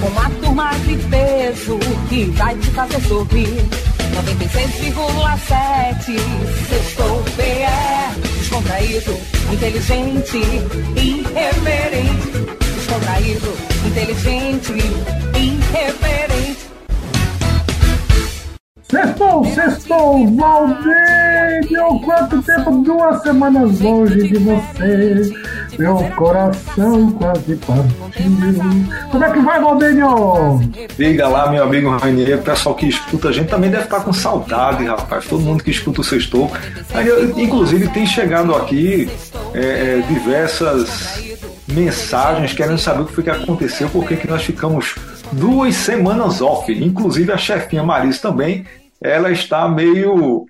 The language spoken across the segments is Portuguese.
Uma turma de peso que vai te fazer sorrir. 96,7 Sextou PE Descontraído, inteligente, irreverente Descontraído, inteligente, irreverente Sextou, sextou, Valdênio! Quanto tempo? Duas semanas longe de você. Meu coração quase partiu. Como é que vai, Valdênio? Liga lá, meu amigo Rainier. O pessoal que escuta a gente também deve estar com saudade, rapaz. Todo mundo que escuta o Sextou. Inclusive, tem chegado aqui é, diversas mensagens querendo saber o que foi que aconteceu, porque que nós ficamos duas semanas off. Inclusive a chefinha Maris também, ela está meio.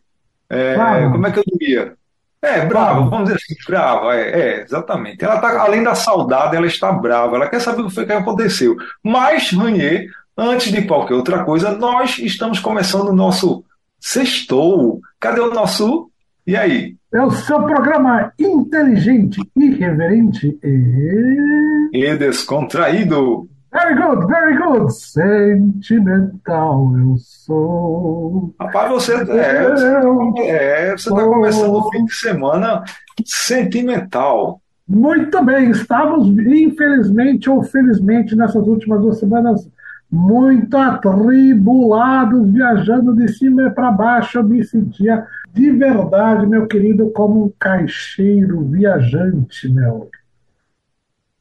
É, como é que eu diria? É, brava, vamos dizer assim, brava, é, é exatamente. Ela tá, além da saudade, ela está brava, ela quer saber o que foi que aconteceu. Mas, Ranier, antes de qualquer outra coisa, nós estamos começando o nosso sextou. Cadê o nosso? E aí? É o seu programa inteligente, irreverente e. E descontraído. Very good, very good. Sentimental eu sou. Rapaz, você é, é você está começando o fim de semana sentimental. Muito bem, estávamos, infelizmente ou felizmente, nessas últimas duas semanas, muito atribulados, viajando de cima para baixo. Eu me sentia de verdade, meu querido, como um caixeiro viajante, meu.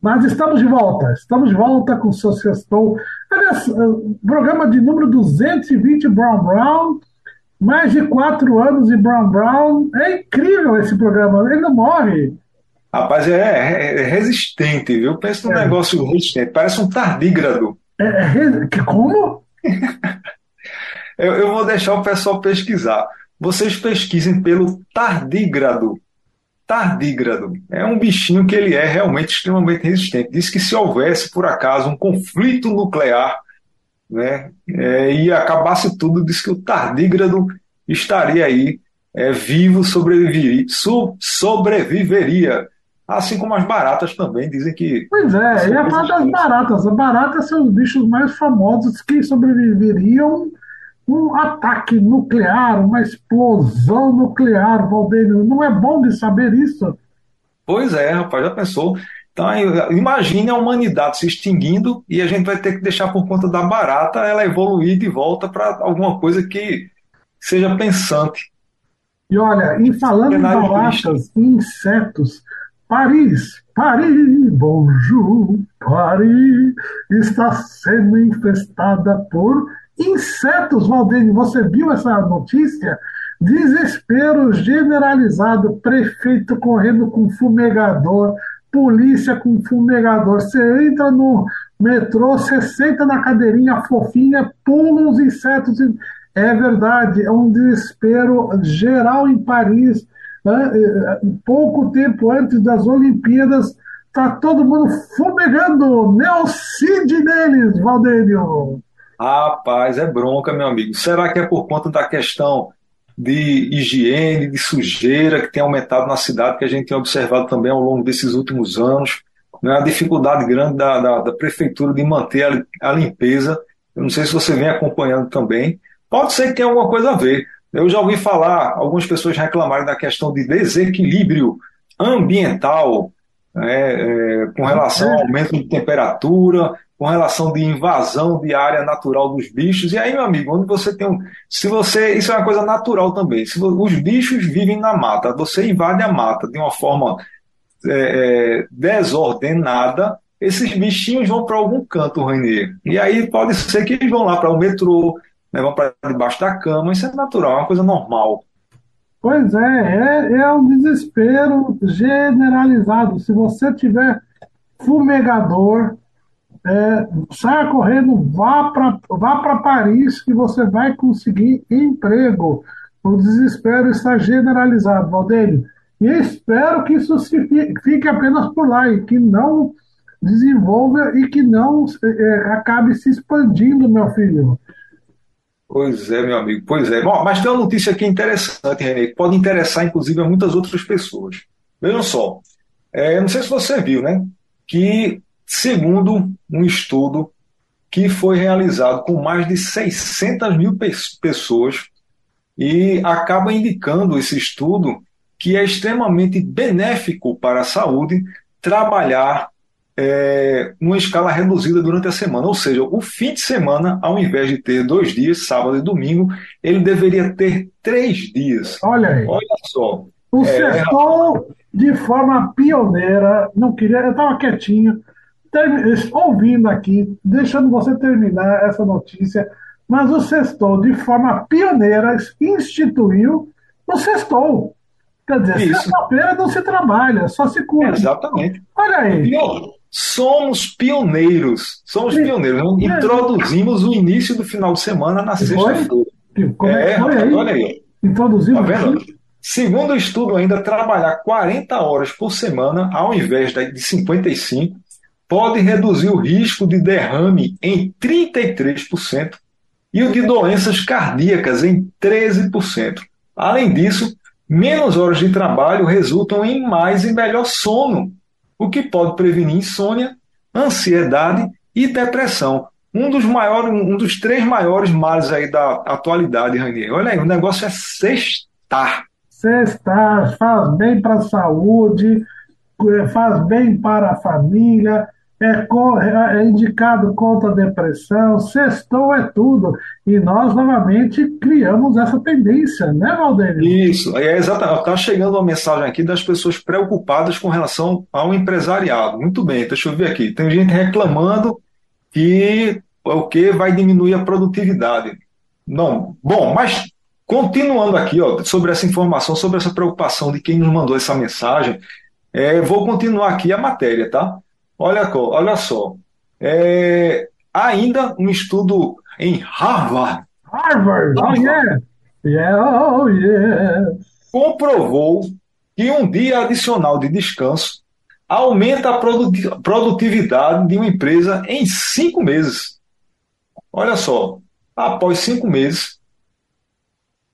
Mas estamos de volta, estamos de volta com o sextou. Aliás, programa de número 220 Brown Brown, mais de quatro anos de Brown Brown. É incrível esse programa, ele não morre. Rapaz, é, é, é resistente, viu? Pensa num é. negócio resistente, parece um tardígrado. É, é, como? eu, eu vou deixar o pessoal pesquisar. Vocês pesquisem pelo tardígrado tardígrado. É um bichinho que ele é realmente extremamente resistente. Diz que se houvesse, por acaso, um conflito nuclear né, é, e acabasse tudo, diz que o tardígrado estaria aí é, vivo, sobreviveria, so, sobreviveria. Assim como as baratas também dizem que. Pois é, e a parte das baratas. As baratas são os bichos mais famosos que sobreviveriam um ataque nuclear, uma explosão nuclear, Valdênio. Não é bom de saber isso? Pois é, rapaz, já pensou? Então, imagine a humanidade se extinguindo e a gente vai ter que deixar por conta da barata ela evoluir de volta para alguma coisa que seja pensante. E olha, e falando em baratas e insetos, Paris, Paris, bonjour, Paris está sendo infestada por Insetos, Valdênio, você viu essa notícia? Desespero generalizado, prefeito correndo com fumegador, polícia com fumegador. Você entra no metrô, você senta na cadeirinha fofinha, pulam os insetos. É verdade, é um desespero geral em Paris. Né? Pouco tempo antes das Olimpíadas, tá todo mundo fumegando. Neocide neles, Valdênio. Rapaz, é bronca, meu amigo. Será que é por conta da questão de higiene, de sujeira que tem aumentado na cidade, que a gente tem observado também ao longo desses últimos anos? Né? A dificuldade grande da, da, da prefeitura de manter a, a limpeza. Eu não sei se você vem acompanhando também. Pode ser que tenha alguma coisa a ver. Eu já ouvi falar, algumas pessoas reclamarem da questão de desequilíbrio ambiental né, é, com relação ao aumento de temperatura, com relação de invasão de área natural dos bichos. E aí, meu amigo, onde você tem um. Se você. Isso é uma coisa natural também. Se os bichos vivem na mata, você invade a mata de uma forma é, é, desordenada, esses bichinhos vão para algum canto, Rainier. E aí pode ser que eles vão lá para o metrô, né, vão para debaixo da cama. Isso é natural, é uma coisa normal. Pois é, é, é um desespero generalizado. Se você tiver fumegador, é, saia correndo, vá para vá Paris que você vai conseguir emprego. O desespero está generalizado, Valdênio. E espero que isso fique apenas por lá e que não desenvolva e que não é, acabe se expandindo, meu filho. Pois é, meu amigo, pois é. Bom, mas tem uma notícia aqui interessante, René, que pode interessar, inclusive, a muitas outras pessoas. Vejam só, é, não sei se você viu, né? Que, segundo um estudo que foi realizado com mais de 600 mil pessoas, e acaba indicando esse estudo que é extremamente benéfico para a saúde trabalhar é, numa escala reduzida durante a semana. Ou seja, o fim de semana, ao invés de ter dois dias, sábado e domingo, ele deveria ter três dias. Olha aí. Olha só. O é, setor, de forma pioneira, não queria, eu estava quietinho, ouvindo aqui, deixando você terminar essa notícia, mas o Sextou, de forma pioneira, instituiu o Sextou. Quer dizer, sexta-feira não se trabalha, só se cura. Exatamente. Olha aí. Somos pioneiros. Somos Sim. pioneiros. Introduzimos o início do final de semana na sexta-feira. É, é olha aí. Olha aí. Introduzimos. Tá vendo? Segundo o estudo, ainda trabalhar 40 horas por semana, ao invés de 55, pode reduzir o risco de derrame em 33% e o de doenças cardíacas em 13%. Além disso, Menos horas de trabalho resultam em mais e melhor sono, o que pode prevenir insônia, ansiedade e depressão. Um dos maiores, um dos três maiores males aí da atualidade, Ranier. Olha aí, o negócio é sextar. Sextar faz bem para a saúde, faz bem para a família, é, é, indicado contra a depressão, sextou é tudo. E nós, novamente, criamos essa tendência, né, Valdeir? Isso, é exatamente. Está chegando uma mensagem aqui das pessoas preocupadas com relação ao empresariado. Muito bem, deixa eu ver aqui. Tem gente reclamando que o que vai diminuir a produtividade. Não, bom, mas continuando aqui ó, sobre essa informação, sobre essa preocupação de quem nos mandou essa mensagem, é, vou continuar aqui a matéria, tá? Olha, olha só. É, ainda um estudo em Harvard. Harvard, oh yeah. yeah, oh yeah. Comprovou que um dia adicional de descanso aumenta a produtividade de uma empresa em cinco meses. Olha só, após cinco meses,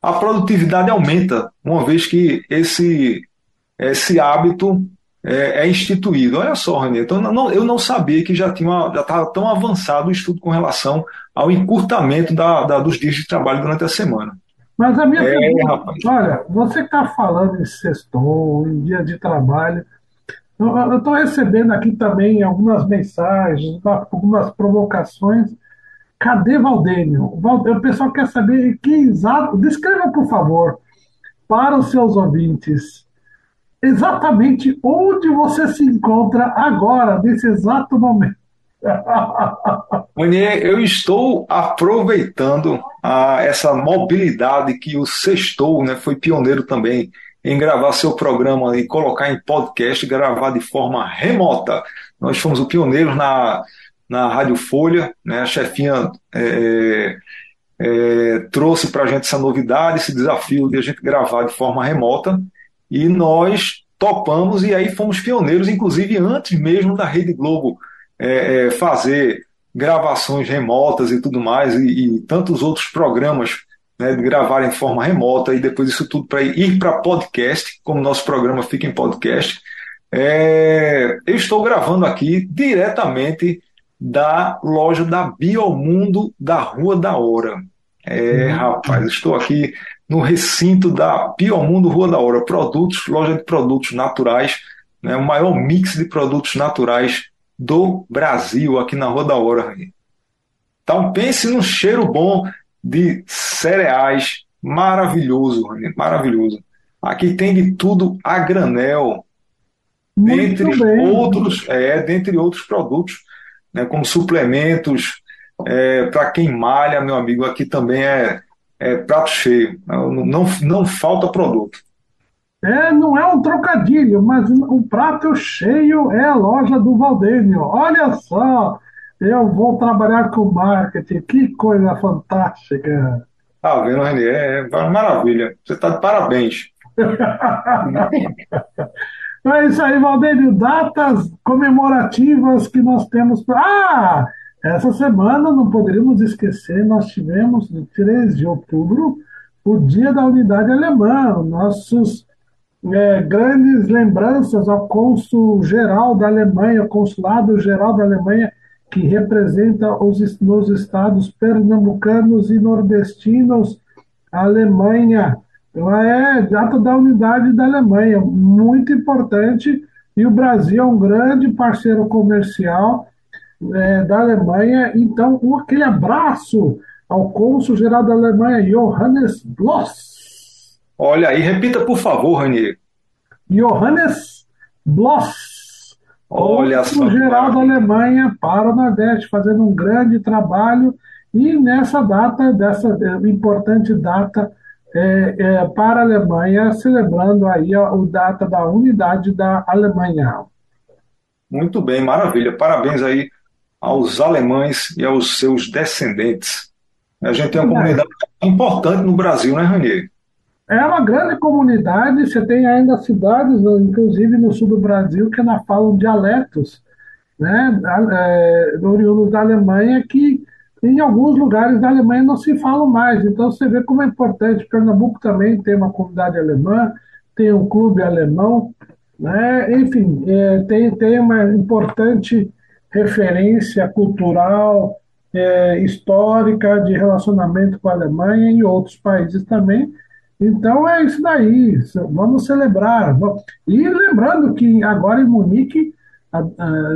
a produtividade aumenta, uma vez que esse, esse hábito é, é instituído. Olha só, René, então, não, eu não sabia que já tinha já estava tão avançado o estudo com relação ao encurtamento da, da, dos dias de trabalho durante a semana. Mas a minha é, pergunta, rapaz. olha, você está falando em sextou, em dia de trabalho, eu estou recebendo aqui também algumas mensagens, algumas provocações. Cadê Valdênio? O pessoal quer saber que exato. Descreva, por favor, para os seus ouvintes, exatamente onde você se encontra agora, nesse exato momento. Monier, eu estou aproveitando a, essa mobilidade que o Sextou né, foi pioneiro também em gravar seu programa e colocar em podcast, gravar de forma remota. Nós fomos os pioneiros na, na Rádio Folha, né, a chefinha é, é, trouxe para a gente essa novidade, esse desafio de a gente gravar de forma remota e nós topamos e aí fomos pioneiros, inclusive antes mesmo da Rede Globo é, é, fazer gravações remotas e tudo mais, e, e tantos outros programas né, de gravar em forma remota, e depois isso tudo para ir para podcast, como nosso programa fica em podcast. É, eu estou gravando aqui diretamente da loja da Biomundo da Rua da Hora. É, uhum. rapaz, estou aqui no recinto da Biomundo Rua da Hora, produtos, loja de produtos naturais, né, o maior mix de produtos naturais do Brasil, aqui na Rua da Hora. Então pense num cheiro bom de cereais, maravilhoso, maravilhoso. Aqui tem de tudo a granel, Muito dentre bem. outros, é, dentre outros produtos, né, como suplementos é, para quem malha, meu amigo, aqui também é, é prato cheio, não, não, não falta produto. É, não é um trocadilho, mas o prato cheio é a loja do Valdênio. Olha só, Eu vou trabalhar com marketing. Que coisa fantástica. Tá vendo, Renê? É, é uma maravilha. Você está de parabéns. é isso aí, Valdênio. Datas comemorativas que nós temos. Ah! Essa semana, não poderíamos esquecer, nós tivemos, no 3 de outubro, o Dia da Unidade Alemã. Nossos é, grandes lembranças ao cônsul-geral da Alemanha, consulado-geral da Alemanha, que representa os nos estados pernambucanos e nordestinos a Alemanha. Então, é data da unidade da Alemanha, muito importante, e o Brasil é um grande parceiro comercial é, da Alemanha. Então, um, aquele abraço ao cônsul-geral da Alemanha, Johannes Bloss. Olha aí, repita por favor, Ranier. Johannes Bloss, cônsul-geral da Alemanha para o Nordeste, fazendo um grande trabalho. E nessa data, dessa importante data é, é, para a Alemanha, celebrando aí a, a data da unidade da Alemanha. Muito bem, maravilha. Parabéns aí aos alemães e aos seus descendentes. A gente tem uma comunidade importante no Brasil, né, Ranier? É uma grande comunidade, você tem ainda cidades, inclusive no sul do Brasil, que ainda falam dialetos, né, é, oriundos da Alemanha, que em alguns lugares da Alemanha não se falam mais. Então você vê como é importante. Pernambuco também tem uma comunidade alemã, tem um clube alemão, né? enfim, é, tem, tem uma importante referência cultural, é, histórica de relacionamento com a Alemanha e outros países também. Então é isso daí, vamos celebrar. E lembrando que agora em Munique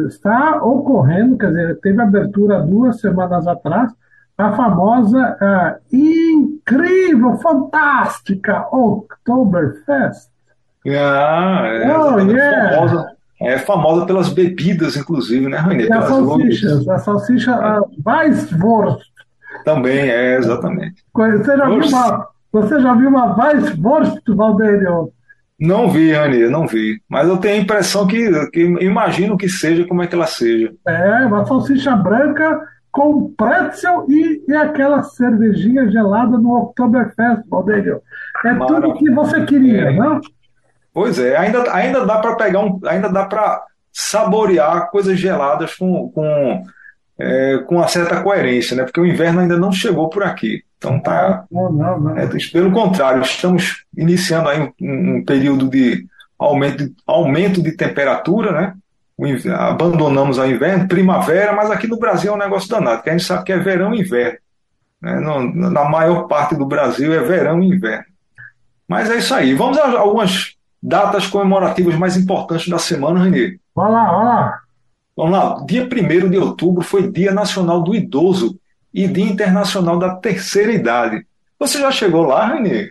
está ocorrendo, quer dizer, teve abertura duas semanas atrás, a famosa, a, incrível, fantástica Oktoberfest. Ah, é, oh, yeah. famosa é famosa pelas bebidas, inclusive, né, Rainha? Pelas salsichas, a salsicha a Weisswurst. Também, é, exatamente. Você já, viu uma, você já viu uma Weisswurst, Valdênio? Não vi, Anny, não vi. Mas eu tenho a impressão que, que imagino que seja como é que ela seja. É, uma salsicha branca com pretzel e, e aquela cervejinha gelada no Oktoberfest, Valdênio. É Maravilha. tudo que você queria, é. não? Pois é, ainda, ainda dá para pegar um, ainda dá para saborear coisas geladas com, com, é, com uma certa coerência, né? Porque o inverno ainda não chegou por aqui. Então tá. Não, não, não. É, pelo contrário, estamos iniciando aí um, um período de aumento, de aumento de temperatura, né? abandonamos o inverno, primavera, mas aqui no Brasil é um negócio danado, que a gente sabe que é verão e inverno. Né? Na maior parte do Brasil é verão e inverno. Mas é isso aí. Vamos a algumas datas comemorativas mais importantes da semana, Renê. Vai lá, vai lá. Vamos lá. Dia 1 de outubro foi Dia Nacional do Idoso e Dia Internacional da Terceira Idade. Você já chegou lá, Renê?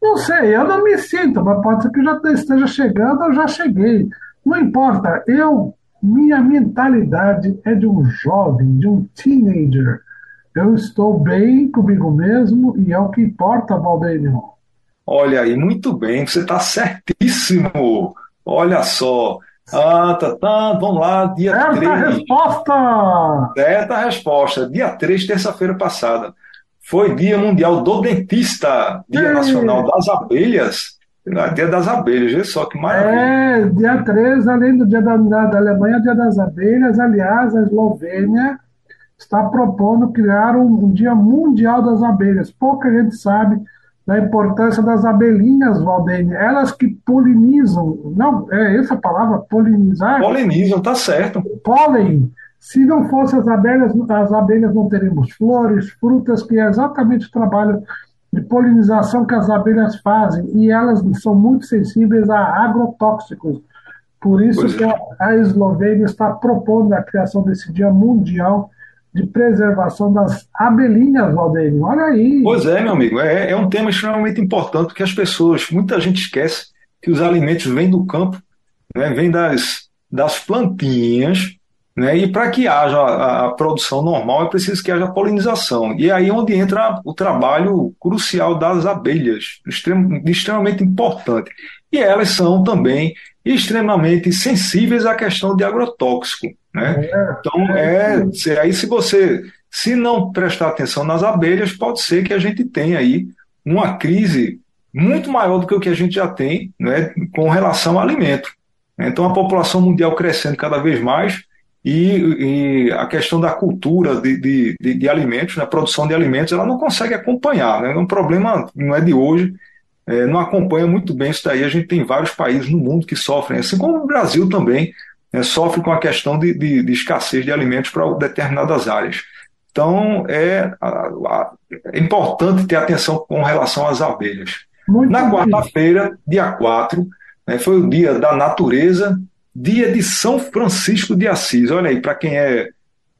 Não sei, eu não me sinto, mas pode ser que já esteja chegando ou já cheguei. Não importa, eu, minha mentalidade é de um jovem, de um teenager. Eu estou bem comigo mesmo e é o que importa, Valdênio. Olha aí, muito bem, você está certíssimo. Olha só. Ah, tá, tá, vamos lá, dia Certa 3. resposta! Certa resposta. Dia 3, terça-feira passada. Foi Dia Mundial do Dentista, Dia. Nacional das Abelhas. Dia das Abelhas, veja só que maravilha. É, dia 3, além do Dia da da Alemanha, Dia das Abelhas. Aliás, a Eslovênia está propondo criar um, um Dia Mundial das Abelhas. Pouca gente sabe da importância das abelhinhas, Valdene, elas que polinizam, não, é essa palavra, polinizar? Polinizam, tá certo. Pólen. Se não fossem as abelhas, as abelhas não teríamos flores, frutas, que é exatamente o trabalho de polinização que as abelhas fazem, e elas são muito sensíveis a agrotóxicos. Por isso pois que é. a Eslovênia está propondo a criação desse Dia Mundial de preservação das abelhinhas, Valdeir. Olha aí. Pois é, meu amigo. É, é um tema extremamente importante que as pessoas, muita gente esquece que os alimentos vêm do campo, né, vêm das, das plantinhas Né? E para que haja a, a, produção normal é preciso que haja polinização. E é aí onde entra o trabalho crucial das abelhas, extrem, extremamente importante. E elas são também extremamente sensíveis à questão de agrotóxico. Né? É, então, é, é, aí se você se não prestar atenção nas abelhas, pode ser que a gente tenha aí uma crise muito maior do que o que a gente já tem né, com relação ao alimento. Então, a população mundial crescendo cada vez mais, e, e, a questão da cultura de, de, de, de alimentos, né, produção de alimentos, ela não consegue acompanhar. Né? É um problema, não é de hoje, é, não acompanha muito bem isso daí. A gente tem vários países no mundo que sofrem, assim como o Brasil também né, sofre com a questão de, de, de escassez de alimentos para determinadas áreas. Então, é, é importante ter atenção com relação às abelhas. Muito Na quarta-feira, dia 4, né, foi o dia da natureza dia de São Francisco de Assis. Olha aí, para quem é,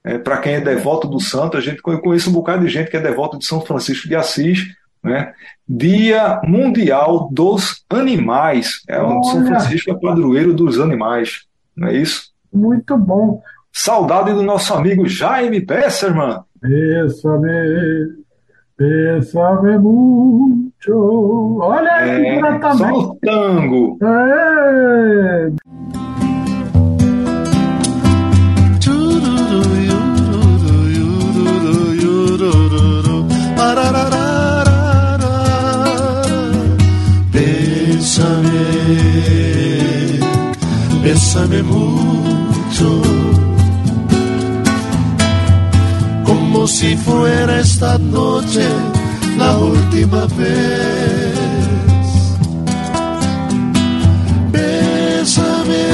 é para quem é devoto do santo, a gente conhece um bocado de gente que é devoto de São Francisco de Assis, né? Dia Mundial dos Animais. É o São Francisco é padroeiro dos animais, não é isso? Muito bom. Saudade do nosso amigo Jaime Besserman. Bésame, bésame muito. Olha aí, é, Só o tango. É. bésame mucho, como si fuera esta noche la última vez. Bésame,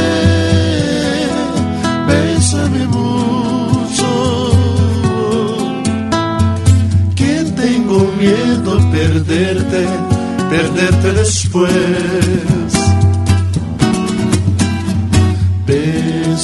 bésame mucho, que tengo miedo perderte, perderte después.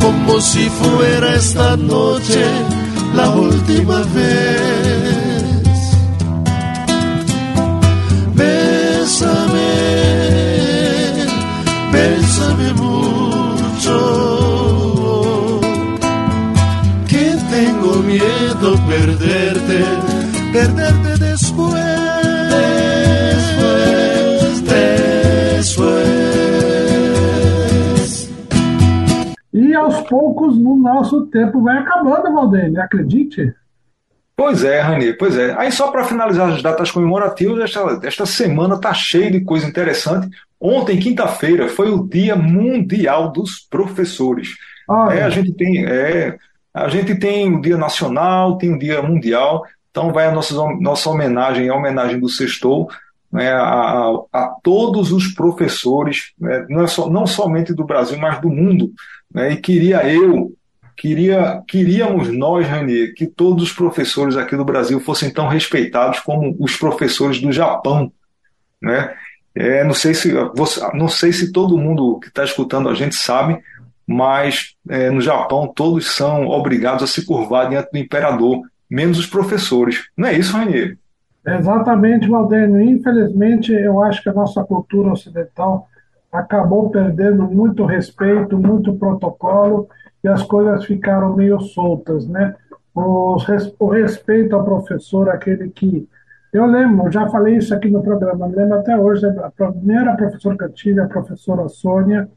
como si fuera esta noche la última vez. Bésame, bésame mucho, que tengo miedo perderte, perderte poucos no nosso tempo vai acabando, Valdênio, acredite. Pois é, Rani, pois é. Aí só para finalizar as datas comemorativas, esta, esta semana está cheia de coisa interessante. Ontem, quinta-feira, foi o Dia Mundial dos Professores. Ah, é, a gente tem, é, a gente tem o Dia Nacional, tem o Dia Mundial. Então vai a nossa, nossa homenagem, a homenagem do Sextou, né, a, a, todos os professores, né, não, é só, não somente do Brasil, mas do mundo. Né, e queria eu, queria, queríamos nós, Rani, que todos os professores aqui do Brasil fossem tão respeitados como os professores do Japão. Né? É, não, sei se, não sei se todo mundo que está escutando a gente sabe, mas é, no Japão todos são obrigados a se curvar diante do imperador, menos os professores. Não é isso, Ranier? Exatamente, Valdênio. Infelizmente, eu acho que a nossa cultura ocidental acabou perdendo muito respeito, muito protocolo e as coisas ficaram meio soltas, né? O, respeito ao professor, aquele que. Eu lembro, já falei isso aqui no programa, lembro até hoje, a primeira professora que eu tive, a professora Sônia,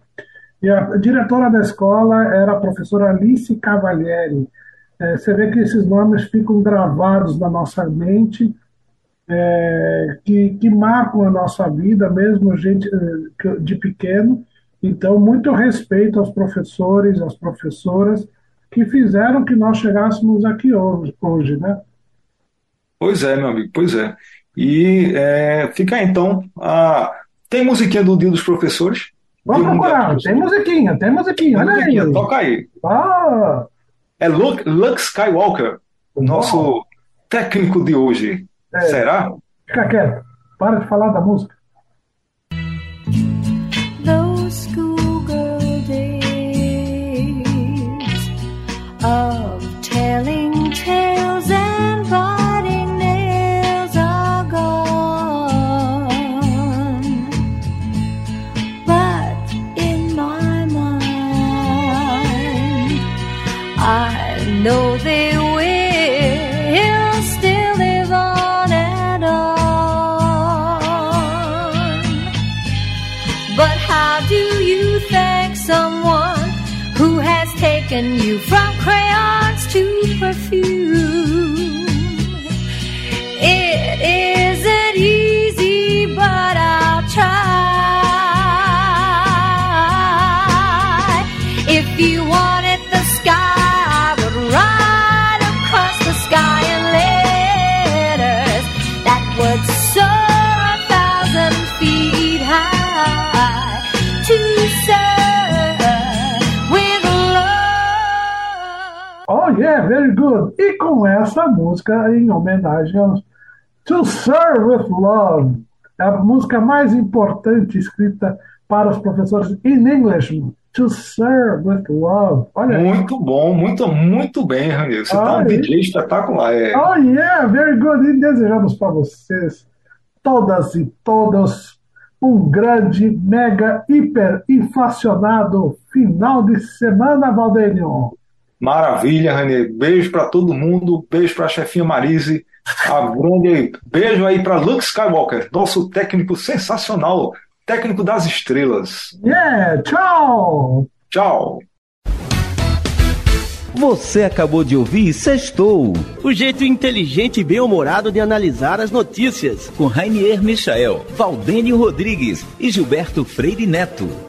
E a diretora da escola era a professora Alice Cavalieri. É, você vê que esses nomes ficam gravados na nossa mente, é, que, que marcam a nossa vida, mesmo gente é, de pequeno. Então, muito respeito aos professores, às professoras que fizeram que nós chegássemos aqui hoje, hoje né? Pois é, meu amigo, pois é. E é, fica então. A... Tem musiquinha do Dia dos Professores? Vamos procurar, tem musiquinha, tem musiquinha, olha musiquinha, aí. Toca aí. Ah. É Luke, Luke Skywalker, nosso técnico de hoje. É. Será? Fica quieto, para de falar da música. when you yeah, very good. E com essa música em homenagem aos To Serve with Love, é a música mais importante escrita para os professores in English. To Serve with Love. Olha aí. Muito bom, muito, muito bem, Ramiro. Você tá um Aí. DJ espetacular. É. Oh yeah, very good. E desejamos para vocês, todas e todos, um grande, mega, hiper inflacionado final de semana, Valdênio. Maravilha, Renê. Beijo para todo mundo. Beijo para a chefinha Marise. A grande beijo aí para Luke Skywalker, nosso técnico sensacional, técnico das estrelas. Yeah, tchau! Tchau. Você acabou de ouvir Sextou, o jeito inteligente e bem-humorado de analisar as notícias, com Rainier Michael, Valdênio Rodrigues e Gilberto Freire Neto.